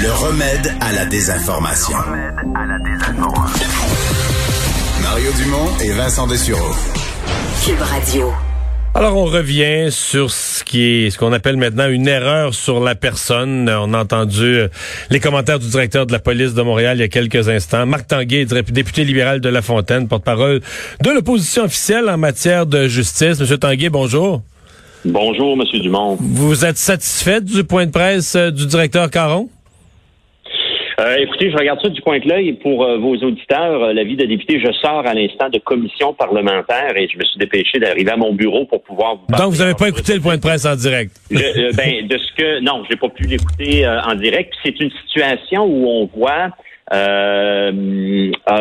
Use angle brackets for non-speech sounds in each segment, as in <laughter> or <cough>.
Le remède à la désinformation. Mario Dumont et Vincent Dessureau. Cube Radio. Alors on revient sur ce qui est ce qu'on appelle maintenant une erreur sur la personne. On a entendu euh, les commentaires du directeur de la police de Montréal il y a quelques instants. Marc Tanguay, député libéral de La Fontaine, porte-parole de l'opposition officielle en matière de justice. Monsieur Tanguay, bonjour. Bonjour, Monsieur Dumont. Vous êtes satisfait du point de presse euh, du directeur Caron? Euh, écoutez, je regarde ça du coin de l'œil. Pour euh, vos auditeurs, euh, la vie de député, je sors à l'instant de commission parlementaire et je me suis dépêché d'arriver à mon bureau pour pouvoir vous Donc, vous n'avez pas écouté le point de presse en direct? Je, <laughs> ben, de ce que, non, j'ai pas pu l'écouter en direct. C'est une situation où on voit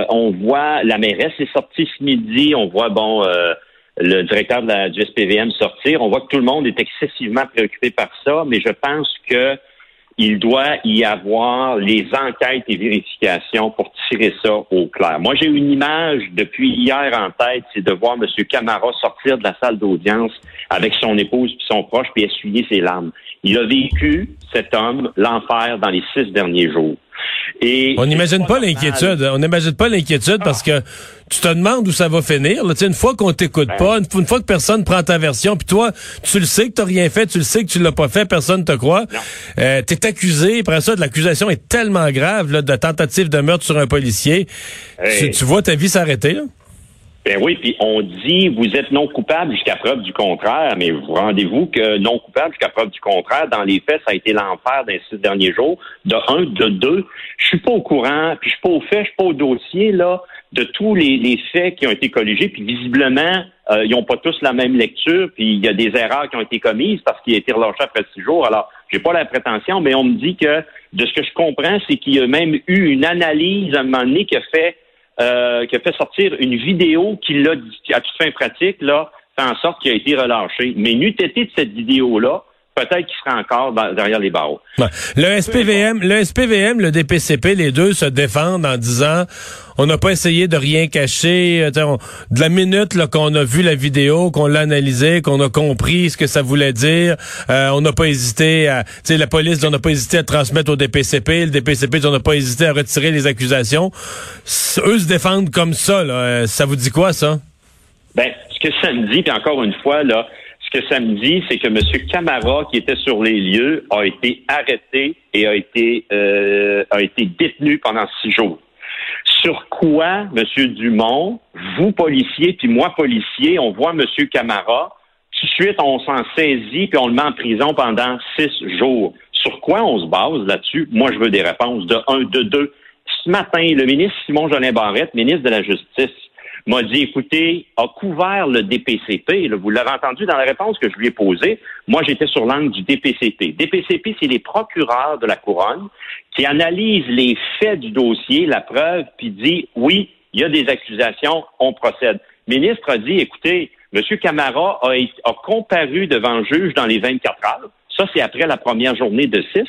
on voit la mairesse est sortie ce midi, on voit bon le directeur de la, du SPVM sortir, on voit que tout le monde est excessivement préoccupé par ça, mais je pense que il doit y avoir les enquêtes et vérifications pour tirer ça au clair. Moi, j'ai une image depuis hier en tête, c'est de voir M. Camara sortir de la salle d'audience avec son épouse et son proche puis essuyer ses larmes. Il a vécu, cet homme, l'enfer dans les six derniers jours on n'imagine pas l'inquiétude. On n'imagine pas l'inquiétude parce que tu te demandes où ça va finir. Là. Une fois qu'on t'écoute ben. pas, une, fois que personne prend ta version, puis toi, tu le sais que tu rien fait, tu le sais que tu l'as pas fait, personne te croit. Euh, tu es accusé. Après ça, l'accusation est tellement grave là, de tentative de meurtre sur un policier. Tu, tu, vois ta vie s'arrêter. Ben oui, puis on dit vous êtes non coupable jusqu'à preuve du contraire, mais vous rendez-vous que non coupable jusqu'à preuve du contraire, dans les faits, ça a été l'enfer dans ces derniers jours. De un, de deux, je suis pas au courant, puis je suis pas au fait, je suis pas au dossier là de tous les, faits qui ont été colligés, puis visiblement, euh, ils n'ont pas tous la même lecture, puis il y a des erreurs qui ont été commises parce qu'il a été relâché après six jours. Alors, j'ai pas la prétention, mais on me dit que de ce que je comprends, c'est qu'il y a même eu une analyse à un moment donné qui a fait euh, qui a fait sortir une vidéo qui l'a, à toute fin pratique, là, fait en sorte qu'il a été relâché. Mais n'eût été de cette vidéo-là, peut-être qu'il serait encore derrière les barreaux. Le SPVM, le SPVM, le DPCP, les deux se défendent en disant on n'a pas essayé de rien cacher. Euh, de la minute qu'on a vu la vidéo, qu'on l'a analysée, qu'on a compris ce que ça voulait dire, euh, on n'a pas hésité à, la police, on n'a pas hésité à transmettre au DPCP, le DPCP, on n'a pas hésité à retirer les accusations. Eux se défendent comme ça. Là. Euh, ça vous dit quoi ça? Ben, ce que ça me dit, puis encore une fois là ce que ça me dit, c'est que M. Camara, qui était sur les lieux, a été arrêté et a été, euh, a été détenu pendant six jours. Sur quoi, M. Dumont, vous, policier, puis moi, policier, on voit M. Camara, tout de suite, on s'en saisit, puis on le met en prison pendant six jours. Sur quoi on se base là-dessus? Moi, je veux des réponses de un, de deux. Ce matin, le ministre Simon Jolin Barrette, ministre de la Justice, m'a dit, écoutez, a couvert le DPCP. vous l'avez entendu dans la réponse que je lui ai posée. Moi, j'étais sur l'angle du DPCP. DPCP, c'est les procureurs de la couronne qui analysent les faits du dossier, la preuve, puis dit, oui, il y a des accusations, on procède. Le ministre a dit, écoutez, M. Camara a, a comparu devant le juge dans les 24 heures. Ça, c'est après la première journée de 6.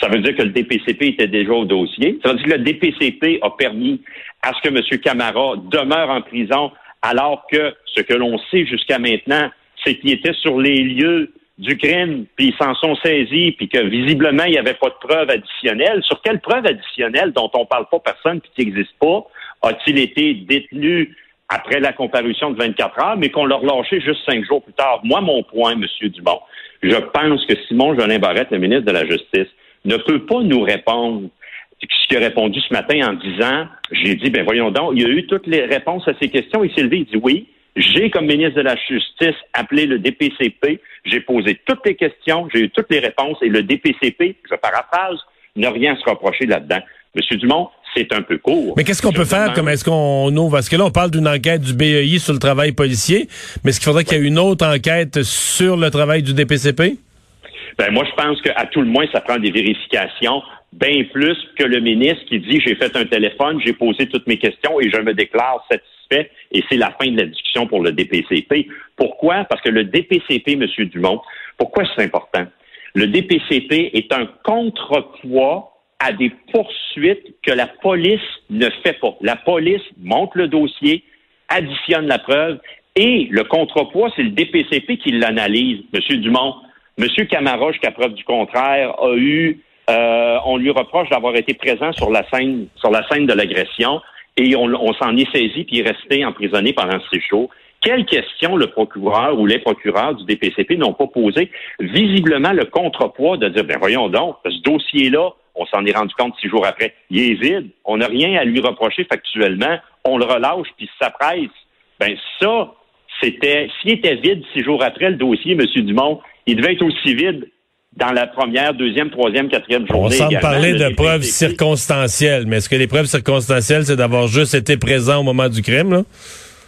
Ça veut dire que le DPCP était déjà au dossier. Ça veut dire que le DPCP a permis à ce que M. Camara demeure en prison alors que ce que l'on sait jusqu'à maintenant, c'est qu'il était sur les lieux du crime, puis ils s'en sont saisis, puis que visiblement, il n'y avait pas de preuves additionnelles. Sur quelle preuve additionnelle dont on ne parle pas personne, puis qui n'existe pas, a-t-il été détenu après la comparution de 24 heures, mais qu'on l'a relâché juste cinq jours plus tard? Moi, mon point, M. Dumont, je pense que Simon Jolin Barrette, le ministre de la Justice, ne peut pas nous répondre ce qu'il a répondu ce matin en disant, j'ai dit, ben voyons donc, il y a eu toutes les réponses à ces questions. Il s'est levé, il dit oui. J'ai, comme ministre de la Justice, appelé le DPCP. J'ai posé toutes les questions, j'ai eu toutes les réponses et le DPCP, je paraphrase, n'a rien à se reprocher là-dedans. Monsieur Dumont, c'est un peu court. Mais qu'est-ce qu'on peut faire? Comme est-ce qu'on ouvre? Parce que là, on parle d'une enquête du BEI sur le travail policier, mais est-ce qu'il faudrait qu'il y ait une autre enquête sur le travail du DPCP? Ben, moi, je pense qu'à tout le moins, ça prend des vérifications bien plus que le ministre qui dit j'ai fait un téléphone, j'ai posé toutes mes questions et je me déclare satisfait et c'est la fin de la discussion pour le DPCP. Pourquoi? Parce que le DPCP, M. Dumont, pourquoi c'est important? Le DPCP est un contrepoids à des poursuites que la police ne fait pas. La police monte le dossier, additionne la preuve et le contrepoids, c'est le DPCP qui l'analyse. M. Dumont, M. Camara, jusqu'à preuve du contraire, a eu Euh, on lui reproche d'avoir été présent sur la scène, sur la scène de l'agression, et on, s'en est saisi puis est resté emprisonné pendant six jours. Quelles questions le procureur ou les procureurs du DPCP n'ont pas posé? Visiblement, le contrepoids de dire, ben voyons donc, ce dossier-là, on s'en est rendu compte six jours après, il est vide, on n'a rien à lui reprocher factuellement, on le relâche puis ça presse. Ben ça, c'était, s'il était vide six jours après le dossier, M. Dumont, il devait être aussi vide dans la première, deuxième, troisième, quatrième journée. On semble parler le de preuves circonstancielles, mais est-ce que les preuves circonstancielles, c'est d'avoir juste été présent au moment du crime, là?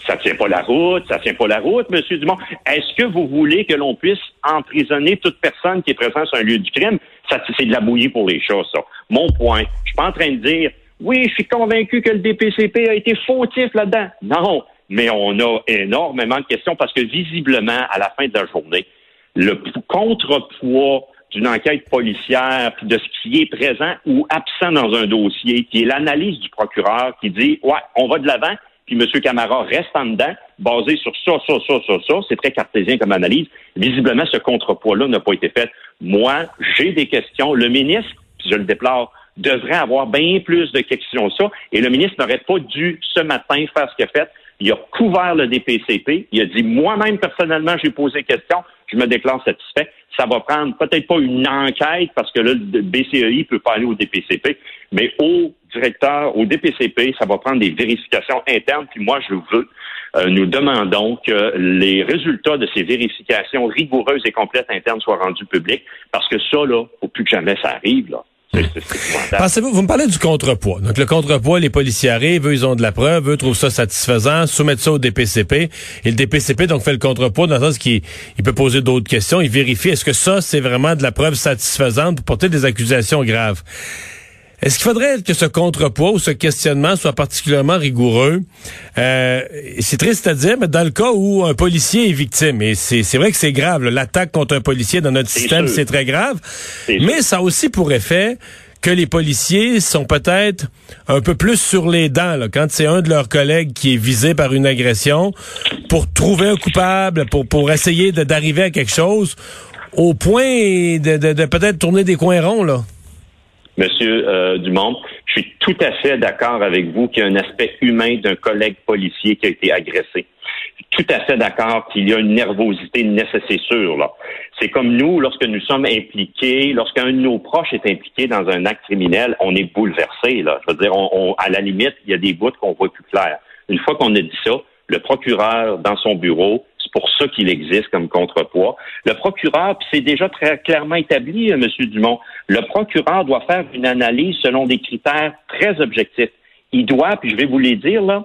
Ça tient pas la route, ça tient pas la route, Monsieur Dumont. Est-ce que vous voulez que l'on puisse emprisonner toute personne qui est présente sur un lieu du crime? Ça, c'est de la bouillie pour les chats, ça. Mon point. Je suis pas en train de dire, oui, je suis convaincu que le DPCP a été fautif là-dedans. Non. Mais on a énormément de questions parce que visiblement, à la fin de la journée, le contrepoids d'une enquête policière, de ce qui est présent ou absent dans un dossier, qui est l'analyse du procureur qui dit, ouais, on va de l'avant, puis M. Camara reste en dedans, basé sur ça, ça, ça, ça, ça. C'est très cartésien comme analyse. Visiblement, ce contrepoids-là n'a pas été fait. Moi, j'ai des questions. Le ministre, puis je le déplore, devrait avoir bien plus de questions que ça. Et le ministre n'aurait pas dû, ce matin, faire ce qu'il a fait. Il a couvert le DPCP. Il a dit, moi-même, personnellement, j'ai posé question. Je me déclare satisfait. Ça va prendre peut-être pas une enquête parce que là, le BCEI peut pas aller au DPCP, mais au directeur, au DPCP, ça va prendre des vérifications internes. Puis moi, je veux, euh, nous demandons que les résultats de ces vérifications rigoureuses et complètes internes soient rendus publics parce que ça, là, faut plus que jamais ça arrive, là. Pensez-vous, vous me parlez du contrepoids. Donc, le contrepoids, les policiers arrivent, eux, ils ont de la preuve, eux trouvent ça satisfaisant, soumettent ça au DPCP. Et le DPCP, donc, fait le contrepoids dans le sens qu'il il peut poser d'autres questions, il vérifie est-ce que ça, c'est vraiment de la preuve satisfaisante pour porter des accusations graves. Est-ce qu'il faudrait que ce contrepoids ou ce questionnement soit particulièrement rigoureux? Euh, c'est triste à dire, mais dans le cas où un policier est victime, et c'est c'est vrai que c'est grave, l'attaque contre un policier dans notre système, c'est très grave, mais ça a aussi pour effet que les policiers sont peut-être un peu plus sur les dents là, quand c'est un de leurs collègues qui est visé par une agression pour trouver un coupable, pour, pour essayer d'arriver à quelque chose, au point de, de- de peut-être tourner des coins ronds. là. Monsieur euh, Dumont, je suis tout à fait d'accord avec vous qu'il y a un aspect humain d'un collègue policier qui a été agressé. Tout à fait d'accord qu'il y a une nervosité nécessaire. Là. C'est comme nous, lorsque nous sommes impliqués, lorsqu'un de nos proches est impliqué dans un acte criminel, on est bouleversé. Là. Je veux dire, on, on- à la limite, il y a des bouts qu'on voit plus clair. Une fois qu'on a dit ça, le procureur, dans son bureau, pour ça qu'il existe comme contrepoids. Le procureur, puis c'est déjà très clairement établi, euh, M. Dumont, le procureur doit faire une analyse selon des critères très objectifs. Il doit, puis je vais vous les dire là,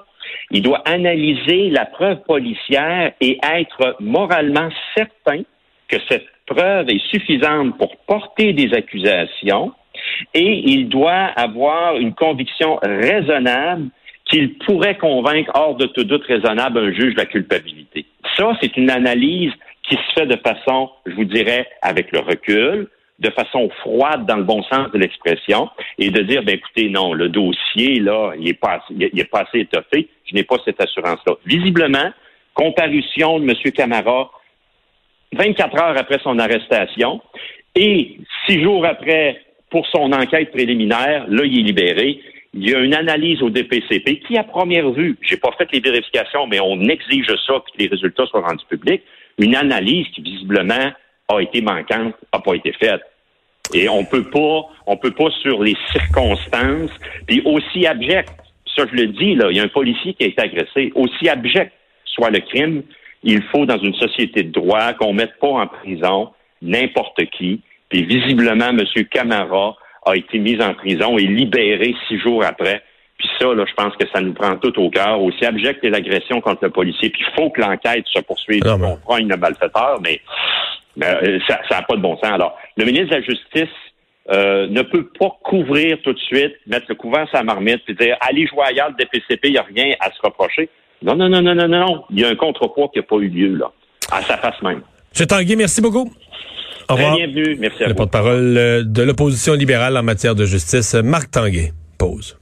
il doit analyser la preuve policière et être moralement certain que cette preuve est suffisante pour porter des accusations et il doit avoir une conviction raisonnable qu'il pourrait convaincre hors de tout doute raisonnable un juge de la culpabilité. Ça, c'est une analyse qui se fait de façon, je vous dirais, avec le recul, de façon froide dans le bon sens de l'expression, et de dire, ben écoutez, non, le dossier, là, il est pas, assez- il est pas assez étoffé, je n'ai pas cette assurance-là. Visiblement, comparution de M. Camara 24 heures après son arrestation et six jours après, pour son enquête préliminaire, là, il est libéré. Il y a une analyse au DPCP qui, à première vue, j'ai pas fait les vérifications, mais on exige ça que les résultats soient rendus publics. Une analyse qui, visiblement, a été manquante, n'a pas été faite. Et on peut pas, on peut pas sur les circonstances, puis aussi abject, ça je le dis, là, il y a un policier qui a été agressé, aussi abject soit le crime, il faut dans une société de droit qu'on mette pas en prison n'importe qui. Puis visiblement, M. Camara a été mis en prison et libéré six jours après. Puis ça, là, je pense que ça nous prend tout au cœur. Aussi abject est l'agression contre le policier. Puis il faut que l'enquête se poursuive. On prend une malfaiteur, mais euh, ça n'a pas de bon sens. Alors, le ministre de la Justice euh, ne peut pas couvrir tout de suite, mettre le couvert sur la marmite, puis dire allez jouer ailleurs, le DPCP, il n'y a rien à se reprocher. Non, non, non, non, non, non, non. Il y a un contrepoids qui n'a pas eu lieu, là, à sa face même. M. Tanguy, merci beaucoup. Au revoir. bienvenue. Merci à Le vous. porte-parole euh, de l'opposition libérale en matière de justice, Marc Tanguay. Pause.